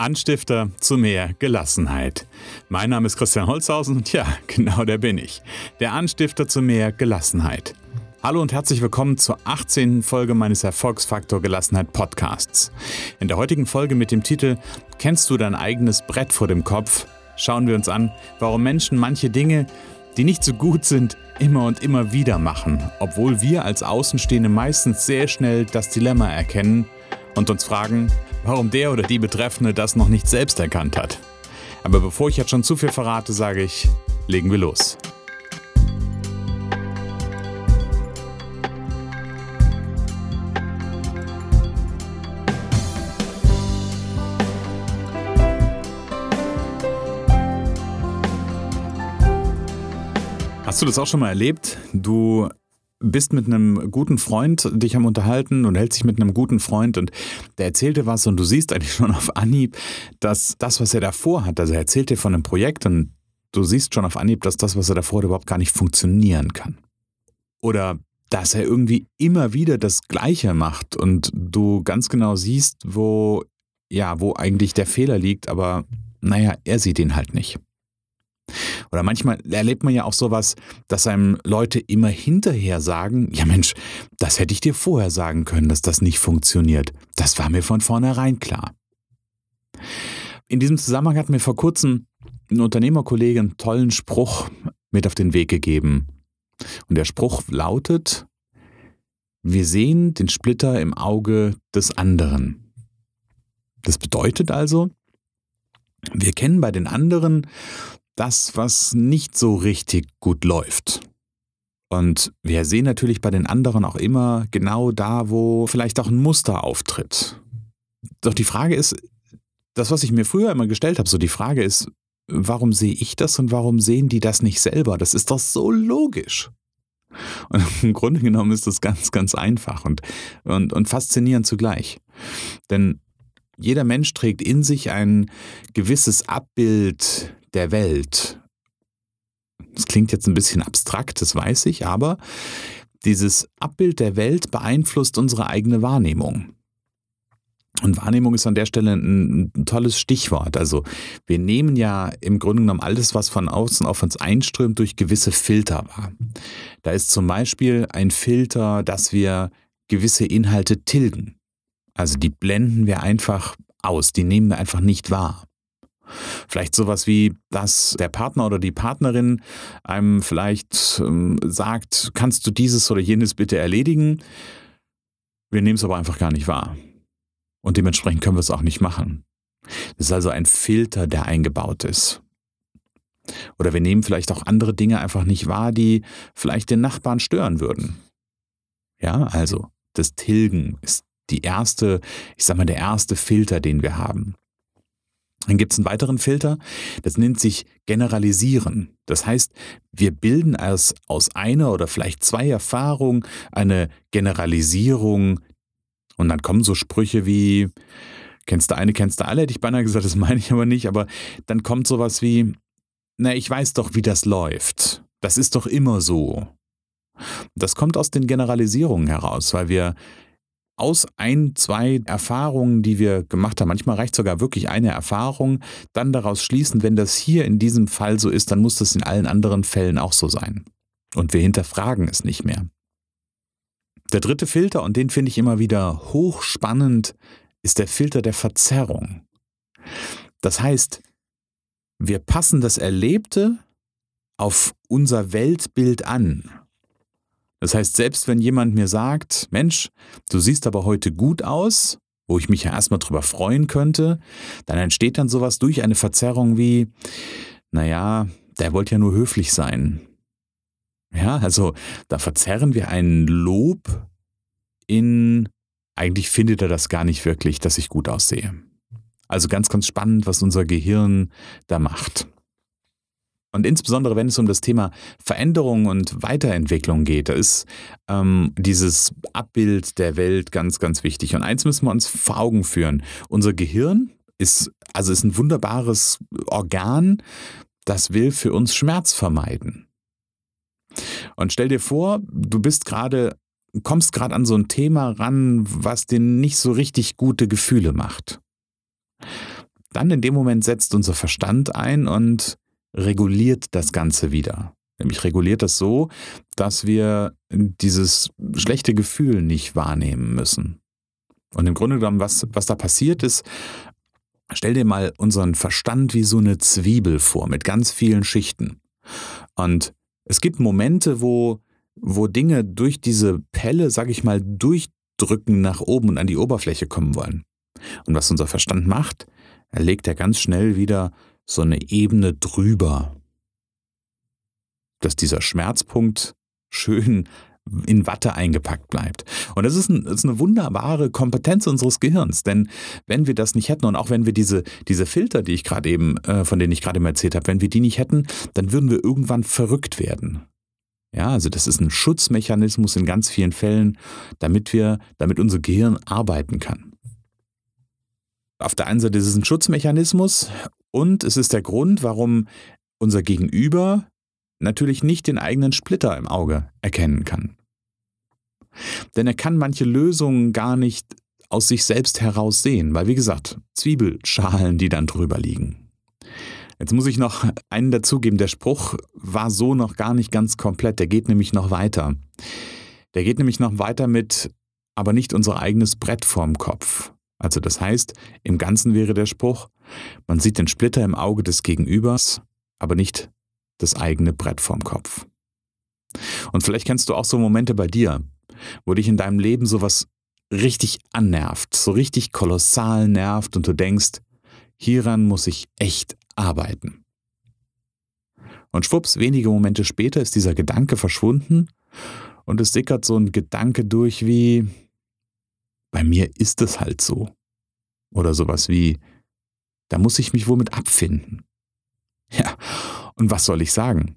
Anstifter zu mehr Gelassenheit. Mein Name ist Christian Holzhausen und ja, genau der bin ich. Der Anstifter zu mehr Gelassenheit. Hallo und herzlich willkommen zur 18. Folge meines Erfolgsfaktor Gelassenheit Podcasts. In der heutigen Folge mit dem Titel Kennst du dein eigenes Brett vor dem Kopf? schauen wir uns an, warum Menschen manche Dinge, die nicht so gut sind, immer und immer wieder machen, obwohl wir als Außenstehende meistens sehr schnell das Dilemma erkennen und uns fragen, warum der oder die Betreffende das noch nicht selbst erkannt hat. Aber bevor ich jetzt schon zu viel verrate, sage ich, legen wir los. Hast du das auch schon mal erlebt? Du bist mit einem guten Freund dich am Unterhalten und hältst dich mit einem guten Freund und der erzählt dir was und du siehst eigentlich schon auf Anhieb, dass das, was er davor hat, also er erzählt dir von einem Projekt und du siehst schon auf Anhieb, dass das, was er davor hat, überhaupt gar nicht funktionieren kann. Oder dass er irgendwie immer wieder das Gleiche macht und du ganz genau siehst, wo, ja, wo eigentlich der Fehler liegt, aber naja, er sieht ihn halt nicht. Oder manchmal erlebt man ja auch sowas, dass einem Leute immer hinterher sagen, ja Mensch, das hätte ich dir vorher sagen können, dass das nicht funktioniert. Das war mir von vornherein klar. In diesem Zusammenhang hat mir vor kurzem ein Unternehmerkollege einen tollen Spruch mit auf den Weg gegeben. Und der Spruch lautet, wir sehen den Splitter im Auge des anderen. Das bedeutet also, wir kennen bei den anderen das, was nicht so richtig gut läuft. Und wir sehen natürlich bei den anderen auch immer genau da, wo vielleicht auch ein Muster auftritt. Doch die Frage ist, das, was ich mir früher immer gestellt habe, so die Frage ist, warum sehe ich das und warum sehen die das nicht selber? Das ist doch so logisch. Und im Grunde genommen ist das ganz, ganz einfach und, und, und faszinierend zugleich. Denn jeder Mensch trägt in sich ein gewisses Abbild der Welt. Das klingt jetzt ein bisschen abstrakt, das weiß ich, aber dieses Abbild der Welt beeinflusst unsere eigene Wahrnehmung. Und Wahrnehmung ist an der Stelle ein, ein, tolles Stichwort. Also wir nehmen ja im Grunde genommen alles, was von außen auf uns einströmt, durch gewisse Filter wahr. Da ist zum Beispiel ein Filter, dass wir gewisse Inhalte tilgen. Also die blenden wir einfach aus, die nehmen wir einfach nicht wahr. Vielleicht sowas wie, dass der Partner oder die Partnerin einem vielleicht ähm, sagt, kannst du dieses oder jenes bitte erledigen? Wir nehmen es aber einfach gar nicht wahr. Und dementsprechend können wir es auch nicht machen. Das ist also ein Filter, der eingebaut ist. Oder wir nehmen vielleicht auch andere Dinge einfach nicht wahr, die vielleicht den Nachbarn stören würden. Ja, also das Tilgen ist die erste, ich sag mal, der erste Filter, den wir haben. Dann gibt es einen weiteren Filter, das nennt sich Generalisieren. Das heißt, wir bilden aus, aus einer oder vielleicht zwei Erfahrungen eine Generalisierung und dann kommen so Sprüche wie, kennst du eine, kennst du alle, hätte ich beinahe gesagt, das meine ich aber nicht, aber dann kommt sowas wie, na, ich weiß doch, wie das läuft. Das ist doch immer so. Das kommt aus den Generalisierungen heraus, weil wir aus ein, zwei Erfahrungen, die wir gemacht haben, manchmal reicht sogar wirklich eine Erfahrung, dann daraus schließen, wenn das hier in diesem Fall so ist, dann muss das in allen anderen Fällen auch so sein. Und wir hinterfragen es nicht mehr. Der dritte Filter, und den finde ich immer wieder hochspannend, ist der Filter der Verzerrung. Das heißt, wir passen das Erlebte auf unser Weltbild an. Das heißt, selbst wenn jemand mir sagt, Mensch, du siehst aber heute gut aus, wo ich mich ja erstmal drüber freuen könnte, dann entsteht dann sowas durch eine Verzerrung wie, naja, der wollte ja nur höflich sein. Ja, also da verzerren wir ein Lob in, eigentlich findet er das gar nicht wirklich, dass ich gut aussehe. Also ganz, ganz spannend, was unser Gehirn da macht. Und insbesondere, wenn es um das Thema Veränderung und Weiterentwicklung geht, da ist ähm, dieses Abbild der Welt ganz, ganz wichtig. Und eins müssen wir uns vor Augen führen. Unser Gehirn ist, also ist ein wunderbares Organ, das will für uns Schmerz vermeiden. Und stell dir vor, du bist gerade, kommst gerade an so ein Thema ran, was dir nicht so richtig gute Gefühle macht dann in dem Moment setzt unser Verstand ein und reguliert das Ganze wieder. Nämlich reguliert das so, dass wir dieses schlechte Gefühl nicht wahrnehmen müssen. Und im Grunde genommen, was, was da passiert ist, stell dir mal unseren Verstand wie so eine Zwiebel vor mit ganz vielen Schichten. Und es gibt Momente, wo, wo Dinge durch diese Pelle, sag ich mal, durchdrücken nach oben und an die Oberfläche kommen wollen. Und was unser Verstand macht, er legt ja ganz schnell wieder so eine Ebene drüber, dass dieser Schmerzpunkt schön in Watte eingepackt bleibt. Und das ist, ein, das ist, eine wunderbare Kompetenz unseres Gehirns, denn wenn wir das nicht hätten und auch wenn wir diese, diese Filter, die ich gerade eben, äh, von denen ich gerade mal erzählt habe, wenn wir die nicht hätten, dann würden wir irgendwann verrückt werden. Ja, also das ist ein Schutzmechanismus in ganz vielen Fällen, damit wir, damit unser Gehirn arbeiten kann. Auf der einen Seite ist es ein Schutzmechanismus und es ist der Grund, warum unser Gegenüber natürlich nicht den eigenen Splitter im Auge erkennen kann. Denn er kann manche Lösungen gar nicht aus sich selbst heraus sehen, weil wie gesagt, Zwiebelschalen, die dann drüber liegen. Jetzt muss ich noch einen dazugeben, der Spruch war so noch gar nicht ganz komplett, der geht nämlich noch weiter. Der geht nämlich noch weiter mit, aber nicht unser eigenes Brett vorm Kopf. Also das heißt, im Ganzen wäre der Spruch, man sieht den Splitter im Auge des Gegenübers, aber nicht das eigene Brett vorm Kopf. Und vielleicht kennst du auch so Momente bei dir, wo dich in deinem Leben sowas richtig annervt, so richtig kolossal nervt und du denkst, hieran muss ich echt arbeiten. Und schwupps, wenige Momente später ist dieser Gedanke verschwunden und es sickert so ein Gedanke durch wie, bei mir ist es halt so. Oder sowas wie, da muss ich mich wohl mit abfinden. Ja, und was soll ich sagen?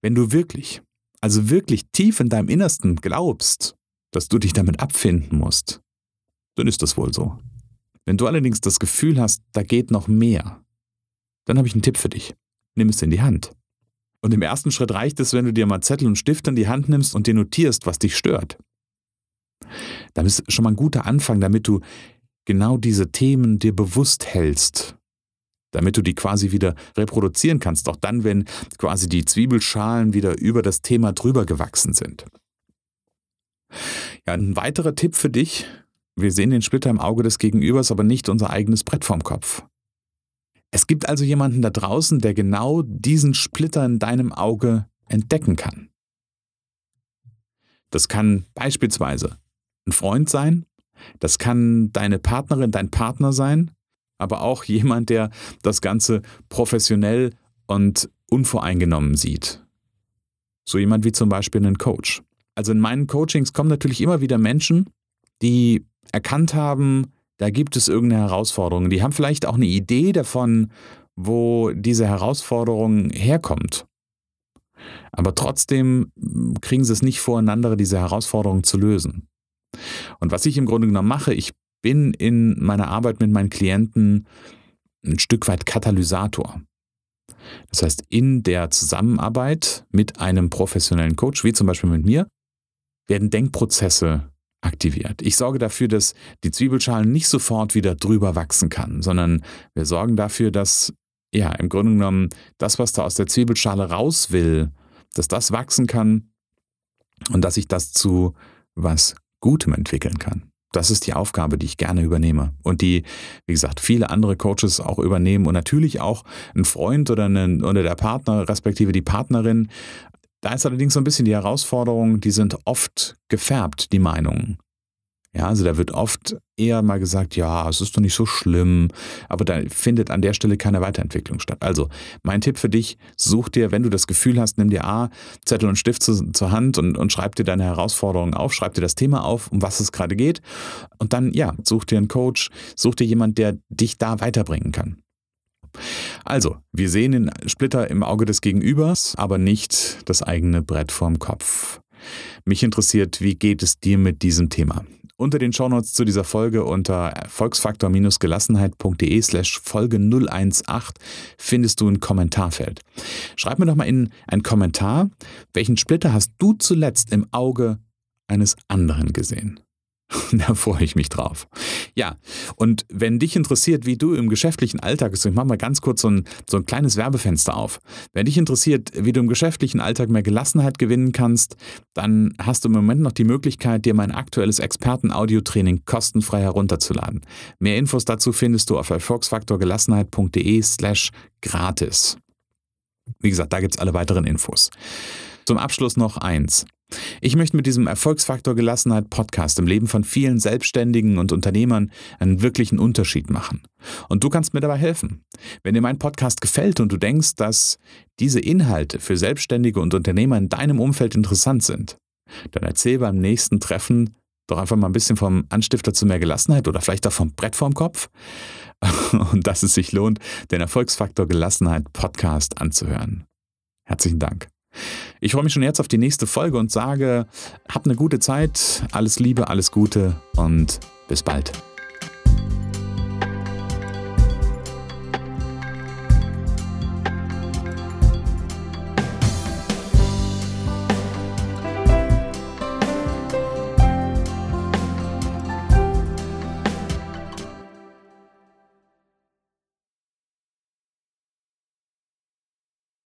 Wenn du wirklich, also wirklich tief in deinem Innersten glaubst, dass du dich damit abfinden musst, dann ist das wohl so. Wenn du allerdings das Gefühl hast, da geht noch mehr, dann habe ich einen Tipp für dich. Nimm es in die Hand. Und im ersten Schritt reicht es, wenn du dir mal Zettel und Stift in die Hand nimmst und dir notierst, was dich stört. Das ist schon mal ein guter Anfang, damit du genau diese Themen dir bewusst hältst damit du die quasi wieder reproduzieren kannst, auch dann, wenn quasi die Zwiebelschalen wieder über das Thema drüber gewachsen sind. Ja, ein weiterer Tipp für dich, wir sehen den Splitter im Auge des Gegenübers, aber nicht unser eigenes Brett vorm Kopf. Es gibt also jemanden da draußen, der genau diesen Splitter in deinem Auge entdecken kann. Das kann beispielsweise ein Freund sein, das kann deine Partnerin, dein Partner sein, aber auch jemand, der das Ganze professionell und unvoreingenommen sieht. So jemand wie zum Beispiel ein Coach. Also in meinen Coachings kommen natürlich immer wieder Menschen, die erkannt haben, da gibt es irgendeine Herausforderung. Die haben vielleicht auch eine Idee davon, wo diese Herausforderung herkommt. Aber trotzdem kriegen sie es nicht voreinander, diese Herausforderung zu lösen. Und was ich im Grunde genommen mache, ich bin in meiner Arbeit mit meinen Klienten ein Stück weit Katalysator. Das heißt, in der Zusammenarbeit mit einem professionellen Coach, wie zum Beispiel mit mir, werden Denkprozesse aktiviert. Ich sorge dafür, dass die Zwiebelschale nicht sofort wieder drüber wachsen kann, sondern wir sorgen dafür, dass ja im Grunde genommen das, was da aus der Zwiebelschale raus will, dass das wachsen kann und dass sich das zu was Gutem entwickeln kann. Das ist die Aufgabe, die ich gerne übernehme und die, wie gesagt, viele andere Coaches auch übernehmen und natürlich auch ein Freund oder, eine, oder der Partner, respektive die Partnerin. Da ist allerdings so ein bisschen die Herausforderung, die sind oft gefärbt, die Meinungen. Ja, also da wird oft eher mal gesagt, ja, es ist doch nicht so schlimm, aber da findet an der Stelle keine Weiterentwicklung statt. Also mein Tipp für dich, such dir, wenn du das Gefühl hast, nimm dir A, Zettel und Stift zu, zur Hand und, und schreib dir deine Herausforderungen auf, schreib dir das Thema auf, um was es gerade geht und dann, ja, such dir einen Coach, such dir jemand, der dich da weiterbringen kann. Also, wir sehen den Splitter im Auge des Gegenübers, aber nicht das eigene Brett vorm Kopf. Mich interessiert, wie geht es dir mit diesem Thema? Unter den Shownotes zu dieser Folge unter erfolgsfaktor-gelassenheit.de slash Folge 018 findest du ein Kommentarfeld. Schreib mir doch mal in einen Kommentar, welchen Splitter hast du zuletzt im Auge eines anderen gesehen? Da freue ich mich drauf. Ja, und wenn dich interessiert, wie du im geschäftlichen Alltag, also ich mache mal ganz kurz so ein, so ein kleines Werbefenster auf. Wenn dich interessiert, wie du im geschäftlichen Alltag mehr Gelassenheit gewinnen kannst, dann hast du im Moment noch die Möglichkeit, dir mein aktuelles Experten-Audio-Training kostenfrei herunterzuladen. Mehr Infos dazu findest du auf erfolgsfaktorgelassenheit.de slash gratis. Wie gesagt, da gibt es alle weiteren Infos. Zum Abschluss noch eins. Ich möchte mit diesem Erfolgsfaktor Gelassenheit Podcast im Leben von vielen Selbstständigen und Unternehmern einen wirklichen Unterschied machen. Und du kannst mir dabei helfen. Wenn dir mein Podcast gefällt und du denkst, dass diese Inhalte für Selbstständige und Unternehmer in deinem Umfeld interessant sind, dann erzähl beim nächsten Treffen doch einfach mal ein bisschen vom Anstifter zu mehr Gelassenheit oder vielleicht auch vom Brett vorm Kopf. Und dass es sich lohnt, den Erfolgsfaktor Gelassenheit Podcast anzuhören. Herzlichen Dank. Ich freue mich schon jetzt auf die nächste Folge und sage, habt eine gute Zeit, alles Liebe, alles Gute und bis bald.